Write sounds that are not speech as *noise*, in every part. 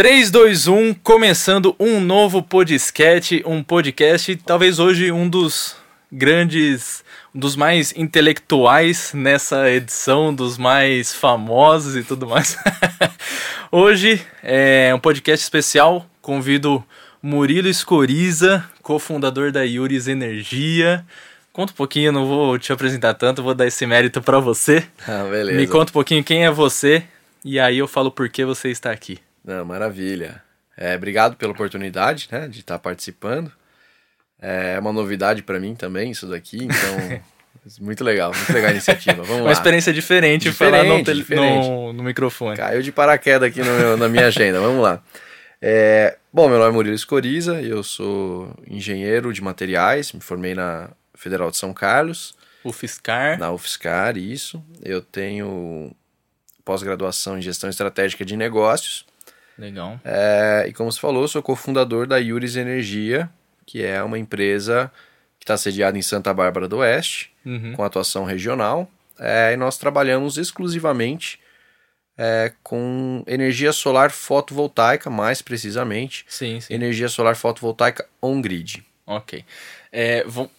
3, 2, 1, começando um novo podcast, um podcast, talvez hoje um dos grandes, um dos mais intelectuais nessa edição, dos mais famosos e tudo mais. *laughs* hoje é um podcast especial, convido Murilo Escoriza, cofundador da Yuris Energia. Conta um pouquinho, não vou te apresentar tanto, vou dar esse mérito para você. Ah, beleza. Me conta um pouquinho quem é você e aí eu falo por que você está aqui. Não, maravilha. É, obrigado pela oportunidade né, de estar participando. É uma novidade para mim também isso daqui, então *laughs* muito legal, muito legal a iniciativa. Vamos *laughs* Uma lá. experiência diferente, Diferente, falar no, tele- diferente. no, no microfone. Caiu de paraquedas aqui meu- na minha agenda, *laughs* vamos lá. É, bom, meu nome é Murilo Escoriza, eu sou engenheiro de materiais, me formei na Federal de São Carlos, O Fiscar. na UFSCar, isso. Eu tenho pós-graduação em gestão estratégica de negócios. Legal. É, e como você falou, sou cofundador da Yuris Energia, que é uma empresa que está sediada em Santa Bárbara do Oeste, Uhum. com atuação regional. É, e nós trabalhamos exclusivamente é, com energia solar fotovoltaica, mais precisamente, Sim, sim. energia solar fotovoltaica on-grid. Ok. É, vão...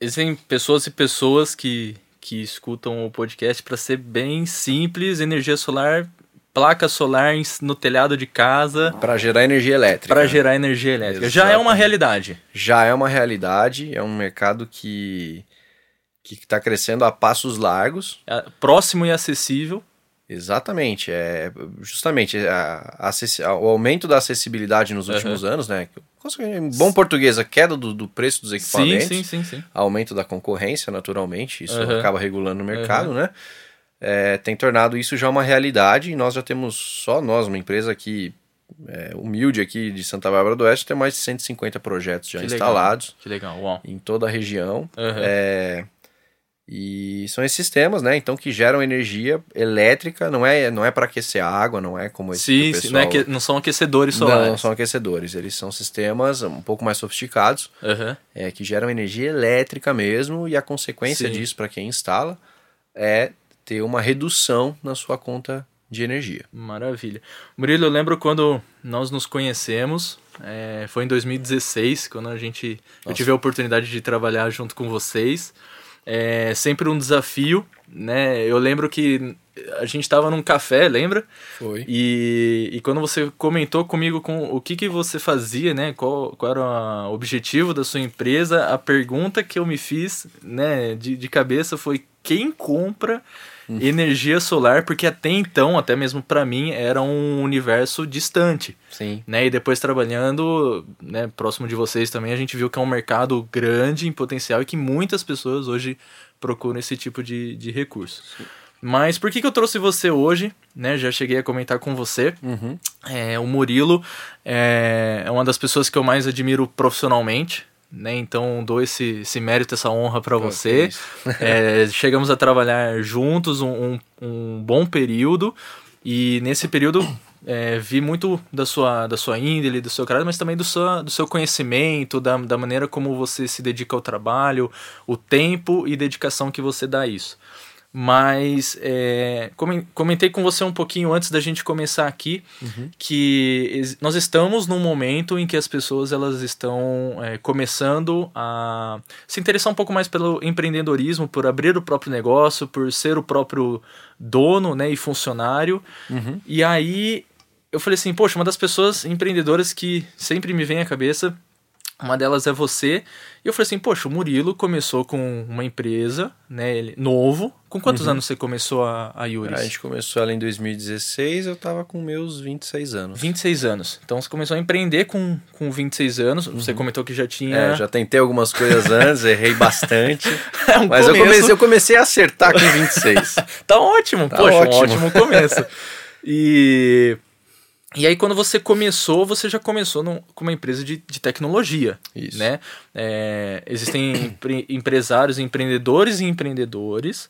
Existem pessoas e pessoas que, que escutam o podcast para ser bem simples, energia solar, placa solar no telhado de casa Para gerar energia elétrica. para gerar energia elétrica. Já é uma realidade. Já é uma realidade, é um mercado que que está crescendo a passos largos. É próximo e acessível. Exatamente, é justamente a, a a- o aumento da acessibilidade nos últimos anos, né? Em bom português, a queda do, do preço dos equipamentos, sim, sim, sim. aumento da concorrência, naturalmente, isso Aham. acaba regulando o mercado, né? É, tem tornado isso já uma realidade e nós já temos, só nós, uma empresa aqui, é, humilde aqui de Santa Bárbara do Oeste, tem mais de 150 projetos já Que legal. instalados Que legal, uau. em toda a região. Aham. É, e são esses sistemas, né? Então que geram energia elétrica, não é, não é para aquecer a água, não é como esse Sim, o sim, não, é pessoal... que, não são aquecedores Não, solares. não são aquecedores, eles são sistemas um pouco mais sofisticados, Aham. é, que geram energia elétrica mesmo, e a consequência Sim. disso para quem instala é ter uma redução na sua conta de energia. Maravilha. Murilo, eu lembro quando nós nos conhecemos, é, foi em 2016, quando a gente, eu tive a oportunidade de trabalhar junto com vocês. É sempre um desafio, né? Eu lembro que a gente estava num café, lembra? Foi. E, e quando você comentou comigo com o que, que você fazia, né? Qual, qual era o objetivo da sua empresa, a pergunta que eu me fiz, né, de, de cabeça foi quem compra energia solar? Porque até então, até mesmo para mim, era um universo distante, Sim. né? E depois trabalhando, né, próximo de vocês também, a gente viu que é um mercado grande em potencial e que muitas pessoas hoje procuram esse tipo de, de recurso. Mas por que, que eu trouxe você hoje? Né, já cheguei a comentar com você. Uhum. É, o Murilo é, é uma das pessoas que eu mais admiro profissionalmente. Né, então dou esse, esse mérito, essa honra para você. É, *laughs* chegamos a trabalhar juntos um, um, um bom período e nesse período é, vi muito da sua, da sua índole, do seu caráter, mas também do seu, do seu conhecimento, da, da maneira como você se dedica ao trabalho, o tempo e dedicação que você dá a isso. Mas é, comen- comentei com você um pouquinho antes da gente começar aqui que ex- nós estamos num momento em que as pessoas elas estão é, começando a se interessar um pouco mais pelo empreendedorismo, por abrir o próprio negócio, por ser o próprio dono né, e funcionário. Uhum. E aí eu falei assim, poxa, uma das pessoas empreendedoras que sempre me vem à cabeça, uma delas é você. E eu falei assim, poxa, o Murilo começou com uma empresa, né, ele, novo. Com quantos anos você começou a, a Yuris? A gente começou ela em 2016, eu tava com meus 26 anos. 26 anos. Então você começou a empreender com, com 26 anos. Você comentou que já tinha. É, já tentei algumas coisas antes, *laughs* errei bastante. *laughs* É um Mas eu começo. comecei, eu comecei a acertar com 26. *laughs* Tá ótimo, Tá poxa, ótimo. um ótimo começo. E. E aí, quando você começou, você já começou num- com uma empresa de, de tecnologia, Isso. né? É, existem empre- empresários, empreendedores e empreendedores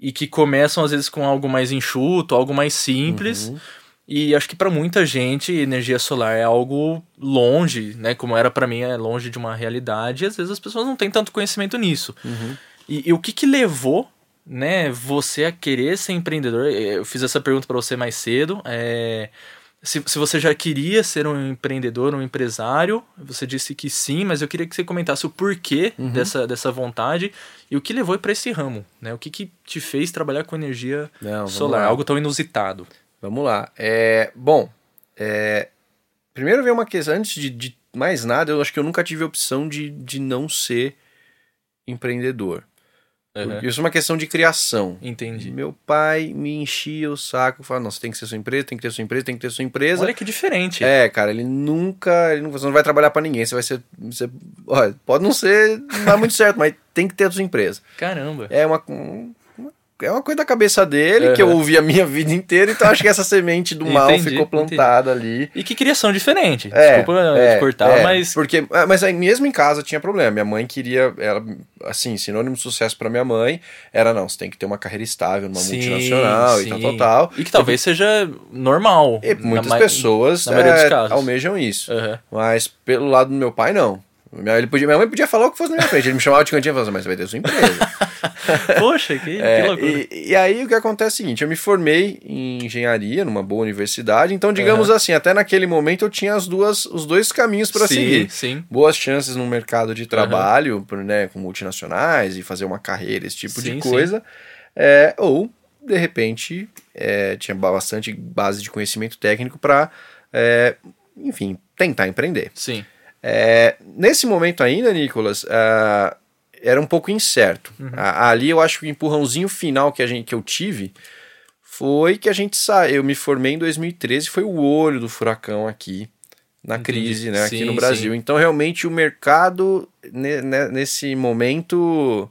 e que começam às vezes com algo mais enxuto, algo mais simples. Uhum. E acho que para muita gente energia solar é algo longe, né? Como era para mim, é longe de uma realidade. E às vezes as pessoas não têm tanto conhecimento nisso. Uhum. E, e o que que levou, né, você a querer ser empreendedor? Eu fiz essa pergunta para você mais cedo. É, se, se você já queria ser um empreendedor, um empresário, você disse que sim, mas eu queria que você comentasse o porquê Uhum. dessa, dessa vontade e o que levou para esse ramo, né? O que, que te fez trabalhar com energia Não, solar, lá. algo tão inusitado. Vamos lá. É, bom, é, primeiro veio uma questão, antes de, de mais nada, eu acho que eu nunca tive a opção de, de não ser empreendedor. Porque Isso é uma questão de criação. Entendi. Meu pai me enchia o saco, falava, não, você tem que ser sua empresa, tem que ter sua empresa, tem que ter sua empresa. Olha que diferente. É, cara, ele nunca, ele nunca. Você não vai trabalhar pra ninguém. Você vai ser. Você, olha, pode não ser. Não dá muito certo, mas tem que ter a sua empresa. Caramba. É uma. uma- é uma coisa da cabeça dele, que eu ouvi a minha vida inteira, então acho que essa semente do mal Entendi, ficou plantada ali. E que criação diferente. É, Desculpa é, cortar, é, mas. Porque, é, mas aí, mesmo em casa tinha problema. Minha mãe queria. Ela, assim, sinônimo de sucesso pra minha mãe era: não, você tem que ter uma carreira estável numa Sim, multinacional e sim. tal, tal, tal. E que talvez seja normal. E muitas pessoas na é, almejam isso. Aham. Mas pelo lado do meu pai, não. Minha, ele podia, minha mãe podia falar o que fosse na minha frente. Ele me chamava de cantinho e falava assim, mas você vai ter sua empresa. *laughs* Poxa, que, É, que loucura. e, e aí o que acontece é o seguinte, eu me formei em engenharia numa boa universidade, então digamos assim, até naquele momento eu tinha as duas, os dois caminhos para seguir. sim. Boas chances no mercado de trabalho, por, né, com multinacionais e fazer uma carreira, esse tipo Sim, de coisa. É, ou, de repente, é, tinha bastante base de conhecimento técnico para, enfim, tentar empreender. Sim. É, nesse momento ainda, Nicolas, ah, era um pouco incerto. A- ali eu acho que o empurrãozinho final que, a gente, que eu tive foi que a gente saiu. Eu me formei em 2013, foi o olho do furacão aqui na Entendi. crise, né, aqui Sim, no Brasil. sim. Então, realmente, o mercado, ne- ne- nesse momento,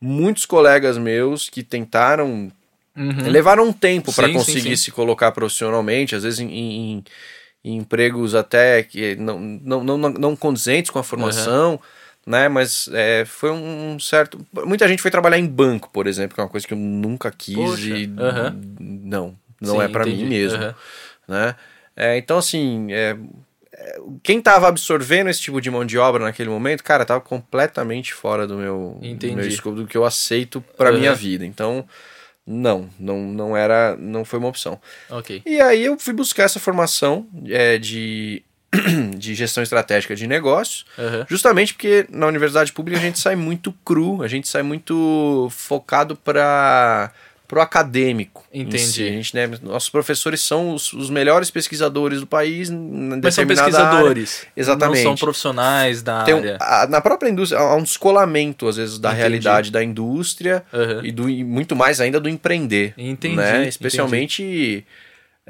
muitos colegas meus que tentaram Uhum. levaram um tempo para conseguir sim. se colocar profissionalmente, às vezes em, em- em empregos até que não, não, não, não, condizentes com a formação, né? Mas é, foi um certo. Muita gente foi trabalhar em banco, por exemplo, que é uma coisa que eu nunca quis Poxa, e não, não Sim, é para mim mesmo, né? É, então assim, é, quem tava absorvendo esse tipo de mão de obra naquele momento, cara, tava completamente fora do meu, do meu escopo, do que eu aceito para Aham. minha vida. Então, não, não, não era, não foi uma opção. Ok. E aí eu fui buscar essa formação é, de, *clears throat* de gestão estratégica de negócios, Aham. justamente porque na universidade pública a gente sai muito cru, a gente sai muito focado para pro acadêmico. Entendi. si. A gente, né, nossos professores são os, os melhores pesquisadores do país. Mas são pesquisadores. área. Exatamente. Não são profissionais da Tem área. a- na própria indústria, há um descolamento, às vezes, da Entendi. realidade da indústria Aham. e, do, e muito mais ainda do empreender. Entendi, Né? entendi.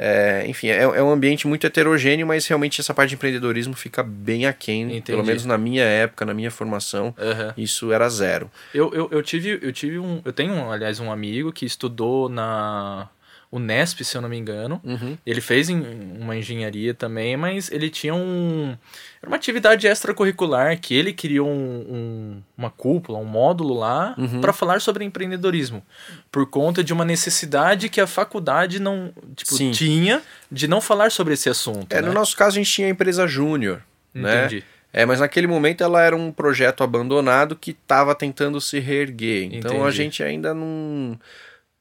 É, enfim, é, é um ambiente muito heterogêneo, mas realmente essa parte de empreendedorismo fica bem aquém. Entendi. Pelo menos na minha época, na minha formação, Aham. isso era zero. Eu, eu, eu tive, eu tive um. Eu tenho, aliás, um amigo que estudou na Unesp, se eu não me engano. Ele fez uma engenharia também, mas ele tinha um. Era uma atividade extracurricular que ele criou um, um- uma cúpula, um módulo lá, Uhum. para falar sobre empreendedorismo. Por conta de uma necessidade que a faculdade não tipo, Sim. tinha de não falar sobre esse assunto. É, né? No nosso caso, a gente tinha a empresa júnior. Né? Entendi. É, mas naquele momento ela era um projeto abandonado que estava tentando se reerguer. Então a Entendi. gente ainda não.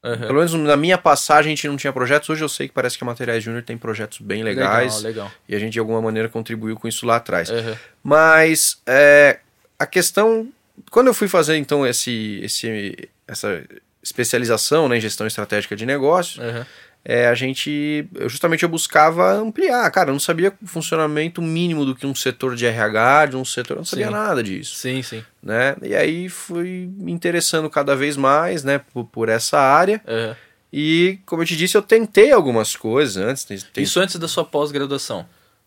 Aham. Pelo menos na minha passagem a gente não tinha projetos. Hoje eu sei que parece que a Materiais Júnior tem projetos bem legais. Legal, legal. E a gente de alguma maneira contribuiu com isso lá atrás. Aham. Mas é, a questão. Quando eu fui fazer então esse, esse, essa especialização né, em gestão estratégica de negócios, Aham. É, a gente. eu- justamente eu buscava ampliar. Cara, eu não sabia o funcionamento mínimo do que um setor de RH, de um setor. Eu não sabia Sim. nada disso. Sim, sim. Né? E aí fui me interessando cada vez mais né, por, por essa área. Aham. E, como eu te disse, eu tentei algumas coisas antes. tem- Isso antes da sua pós-graduação.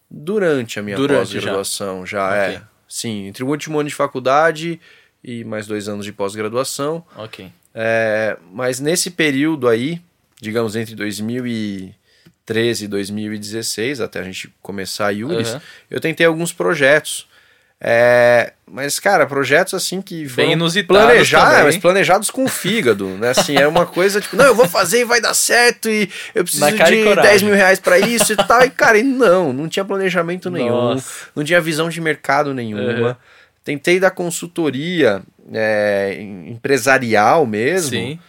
Durante a minha pós-graduação, já, Ok. é. Sim, entre o último ano de faculdade e mais dois anos de pós-graduação. Ok. É, mas nesse período aí, digamos entre 2013 e 2016, até a gente começar a Yuris, Aham. eu tentei alguns projetos. É, mas, cara, projetos assim que foram inusitados planejar, também. mas planejados com fígado, né? Assim, era uma coisa tipo, não, eu vou fazer e vai dar certo, e eu preciso de coragem. 10 mil reais pra isso e tal. E, cara, e não, não tinha planejamento nenhum, Nossa. não tinha visão de mercado nenhuma. Uhum. Tentei dar consultoria é, em- empresarial mesmo. Sim.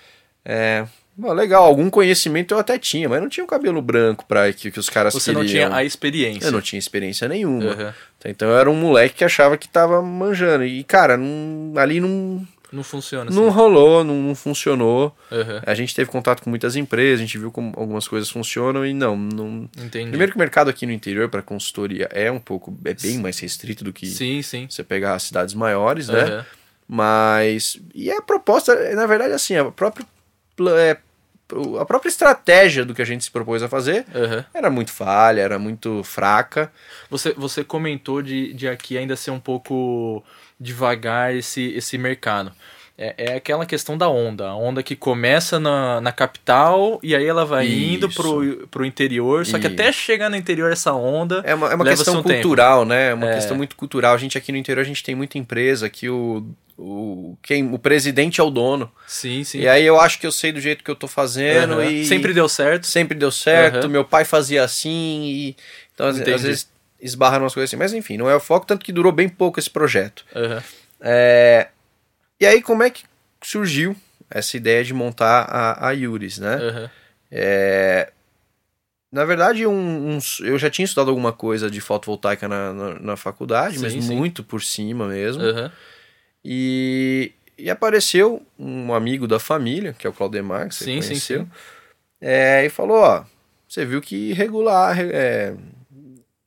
É, Bom, legal, algum conhecimento eu até tinha, mas não tinha o cabelo branco pra que, que os caras Você queriam. não tinha a experiência. Eu não tinha experiência nenhuma. Uhum. Então eu era um moleque que achava que tava manjando. E, cara, não- ali não, Não funciona não assim. rolou, não, não funcionou. Uhum. A gente teve contato com muitas empresas, a gente viu como algumas coisas funcionam e não. não... Entendi. Primeiro que o mercado aqui no interior para consultoria é um pouco, é bem mais restrito do que Sim, sim. você pegar as cidades maiores, né? Uhum. Mas. E a proposta, na verdade, assim, a própria, é, a própria estratégia do que a gente se propôs a fazer Uhum. era muito falha, era muito fraca. Você, você comentou de, de aqui ainda ser um pouco devagar esse, esse mercado. É, é aquela questão da onda. A onda que começa na, na capital e aí ela vai indo Isso. pro, pro interior. Só que Isso. até chegar no interior essa onda. É uma, é uma questão tempo. cultural, né? É uma É. questão muito cultural. A gente aqui no interior, a gente tem muita empresa que o. O, quem, o presidente é o dono. Sim, sim. E aí eu acho que eu sei do jeito que eu tô fazendo Uhum. e. Sempre deu certo. sempre deu certo, Uhum. meu pai fazia assim e então às, às vezes esbarra umas coisas assim, mas enfim, não é o foco, tanto que durou bem pouco esse projeto. Uhum. É, E aí como é que surgiu essa ideia de montar a, a Yuris, né? É, Na verdade, um- uns- eu já tinha estudado alguma coisa de fotovoltaica na, na, na faculdade, mas Sim, sim. muito por cima mesmo. Uhum. E, e apareceu um amigo da família, que é o Claudemar, que você Sim, sim, conheceu, sim. é, e falou, ó, você viu que regular, é,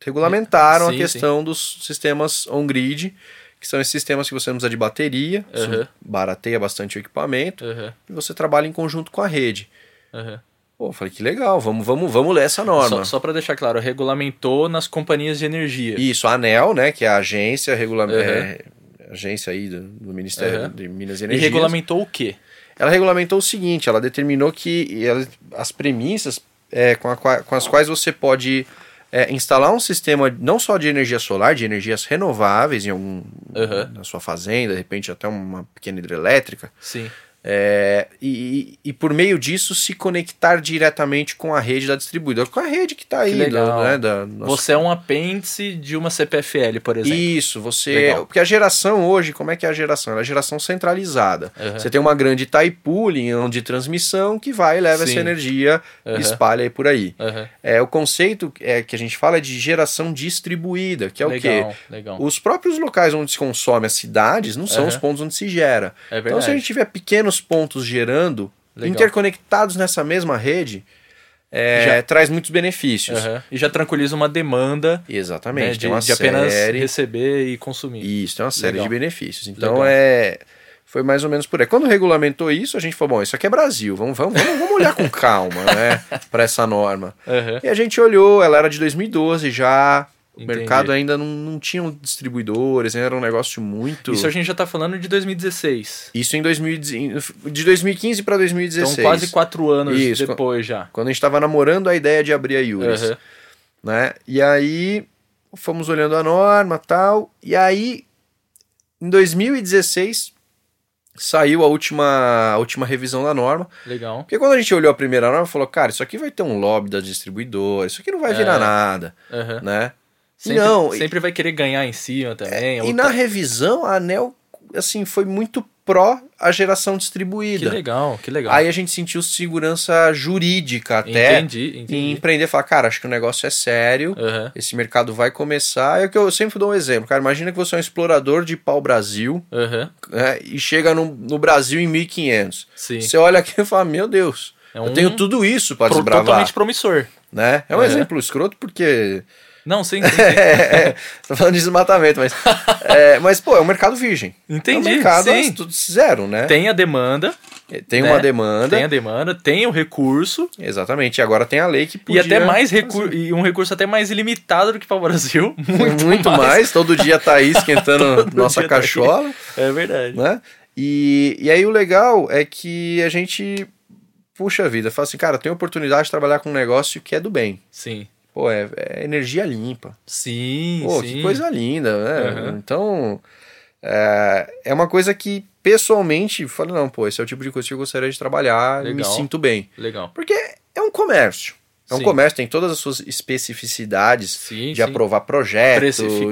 regulamentaram Sim, a questão dos sistemas on-grid, que são esses sistemas que você não precisa de bateria, Uhum. barateia bastante o equipamento, Uhum. e você trabalha em conjunto com a rede. Uhum. Pô, eu falei, que legal, vamos, vamos, vamos ler essa norma. Só, só para deixar claro, regulamentou nas companhias de energia. Isso, a ANEL, né, que é a agência, regula... Uhum. é, agência aí do, do Ministério Uhum. de Minas e E Energia. regulamentou o quê? ela regulamentou o seguinte: ela determinou que ela- as premissas é, com, a com as quais você pode é, instalar um sistema não só de energia solar, de energias renováveis em algum, Uhum. na sua fazenda, de repente até uma pequena hidrelétrica, Sim. É, e, e por meio disso se conectar diretamente com a rede da distribuidora, com a rede que está aí, Que do- né, da nossa Você é um apêndice de uma CPFL, por exemplo. isso, você. Legal. Porque a geração hoje, como é que é a geração? Ela é a geração centralizada. Uhum. Você tem uma grande Itaipu, de transmissão, que vai e leva Sim. essa energia Uhum. e espalha aí por aí. Uhum. É, o conceito é, que a gente fala é de geração distribuída, que é o legal, quê? legal. Os próprios locais onde se consome as cidades não são os pontos onde se gera. É Então, se a gente tiver pequenos pontos gerando, Legal. interconectados nessa mesma rede, é, Já- traz muitos benefícios. Uhum. E já tranquiliza uma demanda Exatamente. né, de, uma de apenas série... receber e consumir. Isso, tem uma série Legal. de benefícios. Então Legal. é. Foi mais ou menos por aí. Quando regulamentou isso, a gente falou: bom, isso aqui é Brasil, vamos, vamos, vamos, vamos olhar com *laughs* calma, né? Para essa norma. Uhum. E a gente olhou, ela era de 2012 já. O Entendi. mercado ainda não, não tinha distribuidores, ainda era um negócio muito. Isso a gente já tá falando de 2016. Isso em 2000, de 2015 para 2016. Então quase quatro anos Isso, depois já. Quando a gente estava namorando a ideia de abrir a Yuris. Uhum. né? E aí fomos olhando a norma tal, e aí em 2016 saiu a última, a última revisão da norma. Legal. Porque quando a gente olhou a primeira norma, falou, cara, isso aqui vai ter um lobby da distribuidora, isso aqui não vai virar É. nada, Uhum. né? Sempre, não, e- sempre vai querer ganhar em cima também. E ou na revisão, a ANEL, assim, foi muito pró a geração Que distribuída. legal, que legal. Aí a gente sentiu segurança jurídica até entendi, em entendi. empreender, falar, cara, acho que o negócio é sério, Uhum. Esse mercado vai começar. É o que eu sempre dou um exemplo, cara. Imagina que você é um explorador de pau-brasil Uhum. né, e chega no, no Brasil em 1500. Sim. Você olha aqui e fala: Meu Deus, É eu um tenho tudo isso para desbravar. totalmente promissor. Né? É um Uhum. exemplo escroto porque. Não, sim, sim, sim. *laughs* é, é, tô falando de desmatamento, mas. *laughs* é, mas, pô, é um mercado virgem. Entendi, É um mercado sim. tudo zero, né? Tem, Tem a demanda, uma né? demanda. tem a demanda, tem o recurso Exatamente. E agora tem a lei que e podia até mais recurso e um recurso até mais ilimitado do que para o Brasil. *laughs* Muito, muito mais. Todo dia tá aí esquentando nossa tá cachola. É verdade. né? E, e aí o legal é que a gente, puxa vida, fala assim, cara, tem oportunidade de trabalhar com um negócio que é do bem. Sim. Pô, é, é energia limpa. Sim, Pô, sim. que coisa linda, né? Uhum. Então, é, é uma coisa que, pessoalmente, falo, não, pô, esse é o tipo de coisa que eu gostaria de trabalhar e me sinto bem. Legal. Porque é um comércio. É um Sim. comércio, tem todas as suas especificidades Sim, de sim. aprovar projeto,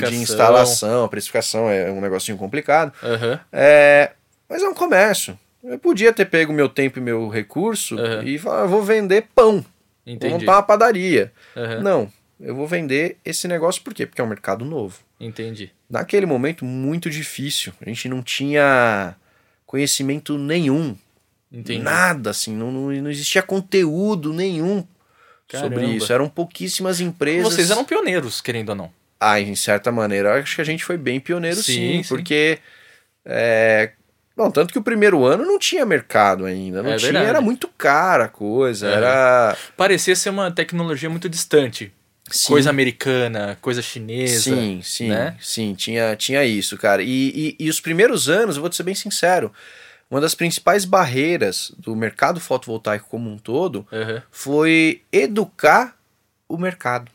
de instalação. Precificação é um negocinho complicado. Aham. É, mas é um comércio. Eu podia ter pego meu tempo e meu recurso Uhum. e falar, "Ah, vou vender pão, vou Entendi. montar uma padaria. Aham. Não, eu vou vender esse negócio por quê? Porque é um mercado novo. Entendi. Naquele momento, muito difícil. A gente não tinha conhecimento nenhum. Entendi. Nada, assim. Não, não, não existia conteúdo nenhum sobre Caramba. isso. Eram pouquíssimas empresas. Vocês eram pioneiros, querendo ou não. Ah, em certa maneira, acho que a gente foi bem pioneiro Sim, sim, sim. porque. É... Bom, tanto que o primeiro ano não tinha mercado ainda. Não É tinha, verdade. era muito cara a coisa. Uhum. Era. Parecia ser uma tecnologia muito distante. Sim. Coisa americana, coisa chinesa. Sim, sim, né? sim, tinha, tinha isso, cara. E, e, e os primeiros anos, eu vou te ser bem sincero, uma das principais barreiras do mercado fotovoltaico como um todo Aham. foi educar o mercado.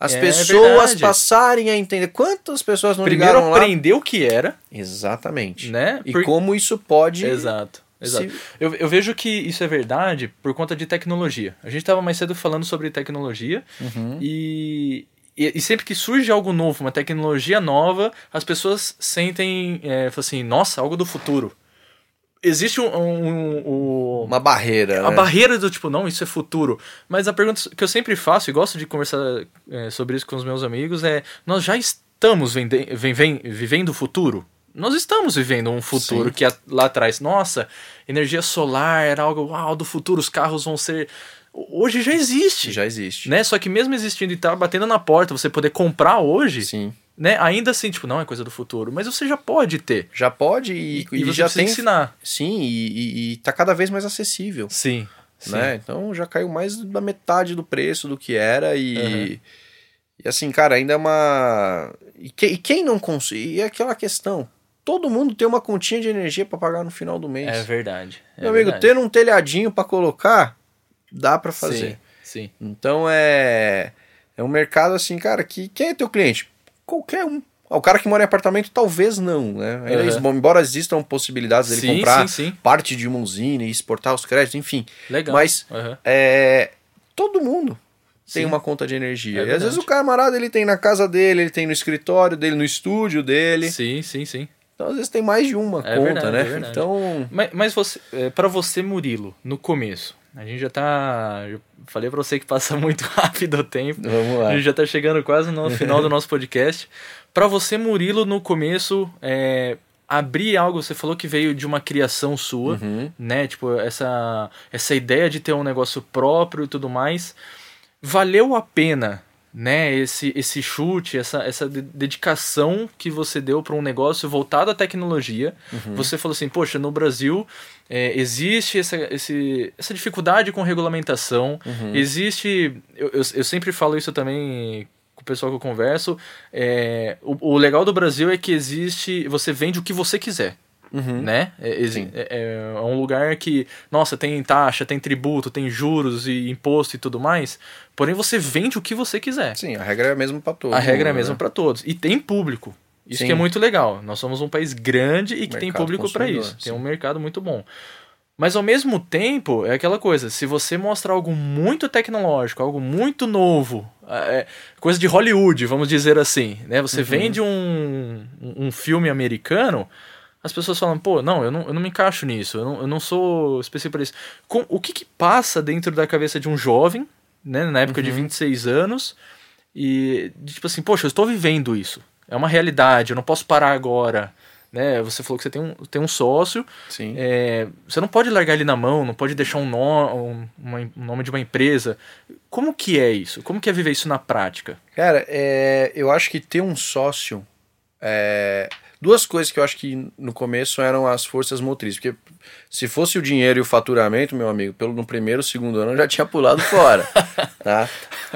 As É pessoas passarem a entender. Quantas pessoas não Primeiro ligaram lá? aprender o que era, Exatamente. né? E Por- como isso pode. Exato. Exato. se- Eu, eu vejo que isso é verdade por conta de tecnologia. A gente estava mais cedo falando sobre tecnologia Uhum. e, e, e sempre que surge algo novo, uma tecnologia nova, as pessoas sentem, é, assim, nossa, algo do futuro. Existe um, um- um- Uma barreira. a né? barreira do tipo, não, isso é futuro. Mas a pergunta que eu sempre faço e gosto de conversar é, sobre isso com os meus amigos é: nós já estamos vende- vem- vem- vivendo o futuro? Nós estamos vivendo um futuro Sim. que lá atrás, nossa, energia solar era algo uau, do futuro, os carros vão ser. Hoje já existe. Já existe. Né? Só que mesmo existindo e tá batendo na porta, você poder comprar hoje, Sim. Né? Ainda assim, tipo, não é coisa do futuro. Mas você já pode ter. Já pode e, E, e você já tem. ensinar. Sim, e, e, e tá cada vez mais acessível. Sim. sim. né? Então já caiu mais da metade do preço do que era e, Uhum. e assim, cara, ainda é uma e, que- e quem não consegue, e é aquela questão, todo mundo tem uma continha de energia para pagar no final do mês. É verdade. é Meu amigo, verdade. ter um telhadinho para colocar dá para fazer. Sim, sim. Então é é um mercado assim, cara, que quem é teu cliente? Qualquer um. Ah, O cara que mora em apartamento talvez não, né? Uhum. embora existam possibilidades dele Sim, comprar sim, sim. parte de uma usina e exportar os créditos, enfim. Legal. Mas Aham. é, todo mundo tem uma conta de energia. É e às vezes o camarada ele tem na casa dele, ele tem no escritório dele, no estúdio dele. Sim, sim, sim. Então às vezes tem mais de uma É conta, verdade, né? é então, Mas, mas você, é, para você, Murilo, no começo, a gente já tá. Falei pra você que passa *laughs* muito rápido o tempo. vamos lá. A gente já tá chegando quase no final do nosso podcast. *laughs* Pra você, Murilo, no começo, é, abrir algo, você falou que veio de uma criação sua, Uhum. né? Tipo, essa, essa ideia de ter um negócio próprio e tudo mais. Valeu a pena, né? Esse, esse chute, essa, essa de- dedicação que você deu para um negócio voltado à tecnologia. Uhum. Você falou assim, poxa, no Brasil é, existe essa, esse, essa dificuldade com regulamentação, Uhum. existe. Eu, eu, eu sempre falo isso também com o pessoal que eu converso. é, o, o legal do Brasil é que existe. Você vende o que você quiser Uhum. né? É, Sim. é- é um lugar que, nossa, tem taxa, tem tributo, tem juros e imposto e tudo mais. Porém, você vende o que você quiser. Sim, a regra é a mesma para todos. a regra é a né? mesma para todos. E tem público. Isso que é muito legal. Nós somos um país grande e que tem Mercado público para isso. sim. Tem um mercado muito bom. Mas ao mesmo tempo, é aquela coisa, se você mostrar algo muito tecnológico, algo muito novo, é, coisa de Hollywood, vamos dizer assim, né? Você Uhum. vende um, um filme americano, as pessoas falam, pô, não, eu não, eu não me encaixo nisso, eu não, eu não sou específico para isso. Com, o que que passa dentro da cabeça de um jovem, né, na época Uhum. de 26 anos, e de, tipo assim, poxa, eu estou vivendo isso, é uma realidade, eu não posso parar agora, né? Você falou que você tem um, tem um sócio, Sim. é, você não pode largar ele na mão, não pode deixar um, nó, um, uma- um nome de uma empresa. Como que é isso? Como que é viver isso na prática? Cara, é, eu acho que ter um sócio. é, duas coisas que eu acho que no começo eram as forças motrizes. Porque se fosse o dinheiro e o faturamento, meu amigo, pelo no primeiro, segundo ano eu já tinha pulado fora. *laughs* tá?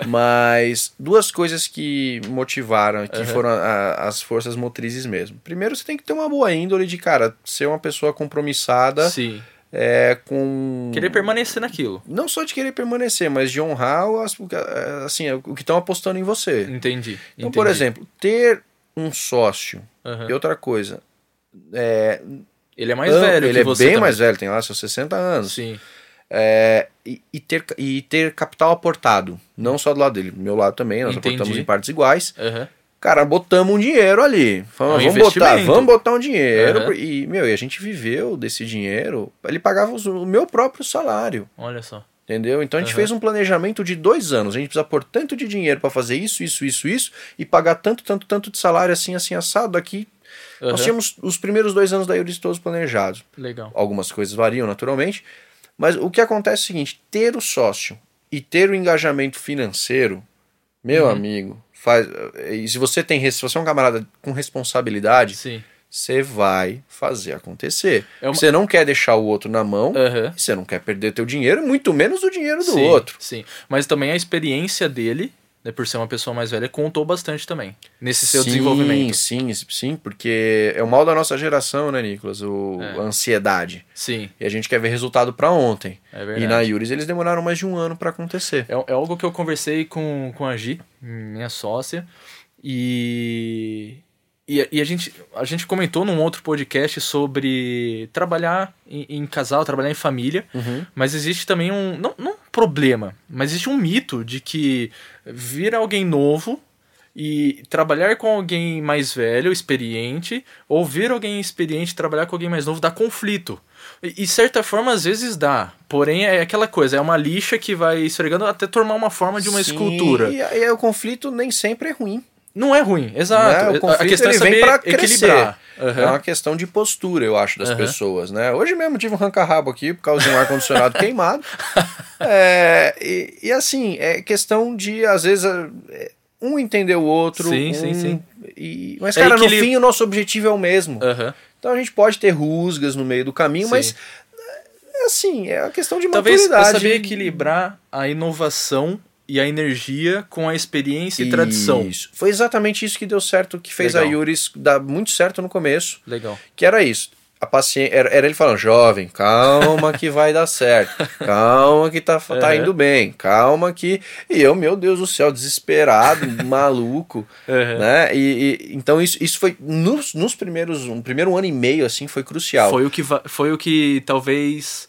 Mas duas coisas que motivaram, que Uhum. foram a- as forças motrizes mesmo. Primeiro, você tem que ter uma boa índole de, cara, ser uma pessoa compromissada Sim. é, com. Querer permanecer naquilo. Não só de querer permanecer, mas de honrar as, assim, o que estão apostando em você. Entendi. Então, por entendi. exemplo, ter um sócio Aham. e outra coisa. É, Ele é mais am- velho ele que é bem também. mais velho, tem lá seus 60 anos. Sim. É, e, e ter, e ter capital aportado. Não só do lado dele, do meu lado também, nós Entendi. aportamos em partes iguais. Aham. Cara, botamos um dinheiro ali. Falamos, É um vamos botar, vamos botar um dinheiro. Aham. E, meu, e a gente viveu desse dinheiro. Ele pagava os- o meu próprio salário. Olha só. Entendeu? Então a gente Aham. fez um planejamento de dois anos. A gente precisa pôr tanto de dinheiro para fazer isso, isso, isso, isso, e pagar tanto, tanto, tanto de salário assim, assim, assado. Aqui nós Aham. tínhamos os primeiros dois anos da Iuris todos planejados. Legal. Algumas coisas variam naturalmente, mas o que acontece é o seguinte: ter o sócio e ter o engajamento financeiro, meu Uhum. amigo, faz. E se você tem, se você é um camarada com responsabilidade, Sim. Você vai fazer acontecer. É uma- Você não quer deixar o outro na mão, Aham. você não quer perder teu dinheiro, muito menos o dinheiro do Sim, outro. Sim. Mas também a experiência dele, né, por ser uma pessoa mais velha, contou bastante também nesse seu sim, desenvolvimento. Sim, sim, porque é o mal da nossa geração, né, Nicolas? O, É. A ansiedade. Sim, E a gente quer ver resultado pra ontem. é E verdade. na Yuris eles demoraram mais de um ano pra acontecer. É, é algo que eu conversei com, com a Gi, minha sócia, e, e, e a, gente, a gente comentou num outro podcast sobre trabalhar em, em casal, trabalhar em família, Uhum. mas existe também um. Não, não um problema, mas existe um mito de que vir alguém novo e trabalhar com alguém mais velho, experiente, ou vir alguém experiente trabalhar com alguém mais novo dá conflito. E, e certa forma, às vezes dá. Porém, é aquela coisa, é uma lixa que vai esfregando até tomar uma forma de uma Sim, escultura. E, aí o conflito nem sempre é ruim. Não é ruim, exato. Né? O a conflito questão é ele vem saber pra crescer. equilibrar. É Aham. uma questão de postura, eu acho, das Aham. pessoas, né? Hoje mesmo tive um ranca-rabo aqui por causa de um ar-condicionado *laughs* queimado. É, e, e assim, é questão de, às vezes, é, um entender o outro. Sim, um- sim, sim. E, mas, É cara, no equilíbrio. fim, o nosso objetivo é o mesmo. Aham. Então a gente pode ter rusgas no meio do caminho, Sim. mas é assim, é uma questão de Talvez é maturidade. saber equilibrar a inovação e a energia com a experiência e tradição. Isso. Foi exatamente isso que deu certo, que fez Legal. a Yuris dar muito certo no começo, Legal. que era isso. A paciência, era, era ele falando, jovem, calma que vai dar certo, calma que tá, tá Uhum. indo bem, calma que... E eu, meu Deus do céu, desesperado, *laughs* maluco, Uhum. né? E, e- então isso, isso foi, nos, nos primeiros, um primeiro ano e meio, assim, foi crucial. Foi o que, foi o que talvez.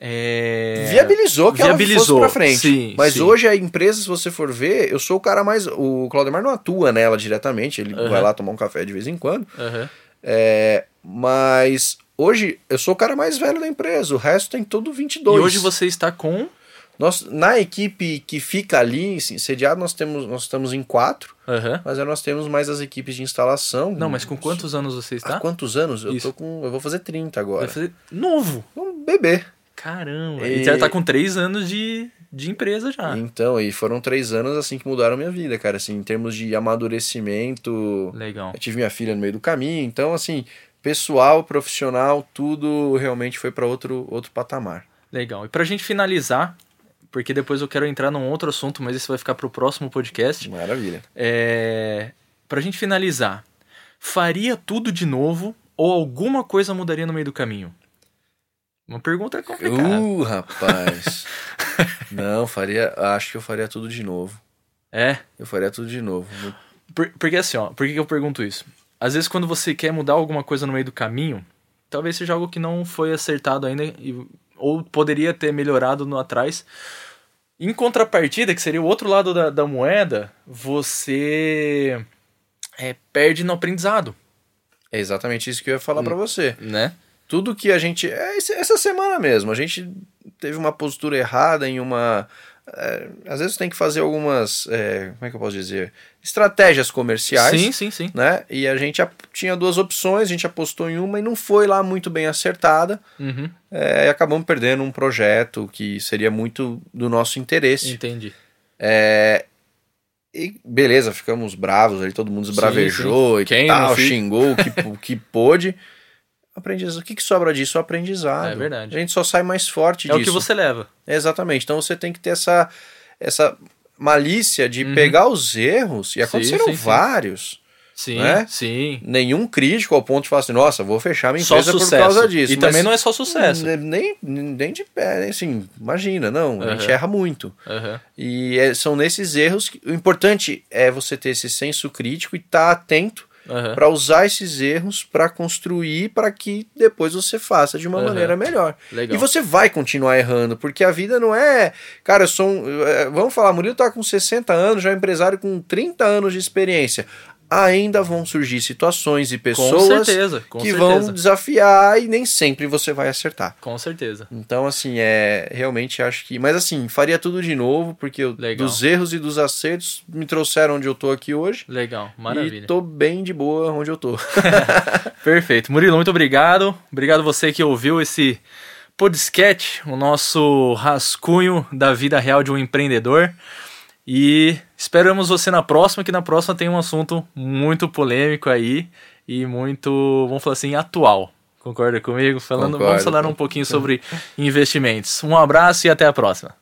É, Viabilizou que ela viabilizou, fosse pra frente. sim, Mas sim. hoje a empresa, se você for ver, eu sou o cara mais. O Claudemar não atua nela diretamente, ele Aham. vai lá tomar um café de vez em quando. Aham. É, mas hoje eu sou o cara mais velho da empresa, o resto tem todo 22. E hoje você está com. Nós, na equipe que fica ali, assim, sediado, nós, temos, nós estamos em quatro, Aham. mas aí nós temos mais as equipes de instalação. Não, mas com quantos anos você Há está? quantos anos? Eu, Isso. tô com, eu vou fazer 30 agora. Vai fazer novo. Um bebê. Caramba. E- E já tá com três anos de, de empresa já. Então, e foram três anos assim que mudaram minha vida, cara. Assim, em termos de amadurecimento. Legal. Eu tive minha filha no meio do caminho, então, assim, pessoal, profissional, tudo realmente foi para outro, outro patamar. Legal. E pra gente finalizar, porque depois eu quero entrar num outro assunto, mas isso vai ficar pro próximo podcast. Maravilha. É... Pra gente finalizar, faria tudo de novo ou alguma coisa mudaria no meio do caminho? Uma pergunta complicada. Uh, rapaz. *laughs* Não, faria. Acho que eu faria tudo de novo. É. Eu faria tudo de novo. Por- porque assim, ó, por que eu pergunto isso? Às vezes quando você quer mudar alguma coisa no meio do caminho, talvez seja algo que não foi acertado ainda e- ou poderia ter melhorado no atrás. Em contrapartida, que seria o outro lado da, da moeda, você é, perde no aprendizado, É exatamente isso que eu ia falar pra você. né? Tudo que a gente. É essa semana mesmo, a gente teve uma postura errada em uma. é, às vezes tem que fazer algumas. é, como é que eu posso dizer? Estratégias comerciais. Sim, sim, sim. Né? E a gente tinha duas opções, a gente apostou em uma e não foi lá muito bem acertada. Uhum, é, e acabamos perdendo um projeto que seria muito do nosso interesse. entendi. É, e beleza, ficamos bravos ali, todo mundo esbravejou e Quem tal, xingou o que, o que pôde. *laughs* Aprendizado. O que, que sobra disso? O aprendizado. É verdade. A gente só sai mais forte É disso. o que você leva. Exatamente. Então você tem que ter essa, essa malícia de Uhum. pegar os erros, e aconteceram sim, sim. vários. Sim, Né? sim. Nenhum crítico ao ponto de falar assim, nossa, vou fechar minha empresa por causa disso. E Mas também não é só sucesso. Nem, nem de pé, assim, imagina, não, a gente Uhum. erra muito. Aham. E é- são nesses erros que o importante é você ter esse senso crítico e estar atento Aham. para usar esses erros para construir para que depois você faça de uma Aham. maneira melhor. Legal. E você vai continuar errando, porque a vida não é. Cara, eu sou um. é, Vamos falar, Murilo tá com 60 anos, já é um empresário com 30 anos de experiência. Ainda vão surgir situações e Com pessoas certeza, com que certeza. vão desafiar e nem sempre você vai acertar. Com certeza. Então, assim, é. Realmente acho que. Mas, assim, faria tudo de novo, porque eu, dos erros e dos acertos me trouxeram onde eu tô aqui hoje. Legal, E maravilha. tô bem de boa onde eu tô. *laughs* Perfeito. Murilo, muito obrigado. Obrigado você que ouviu esse podcast, o nosso rascunho da vida real de um empreendedor. E esperamos você na próxima, que na próxima tem um assunto muito polêmico aí e muito, vamos falar assim, atual. Concorda comigo? Falando, Concordo. vamos falar um pouquinho sobre investimentos. Um abraço e até a próxima.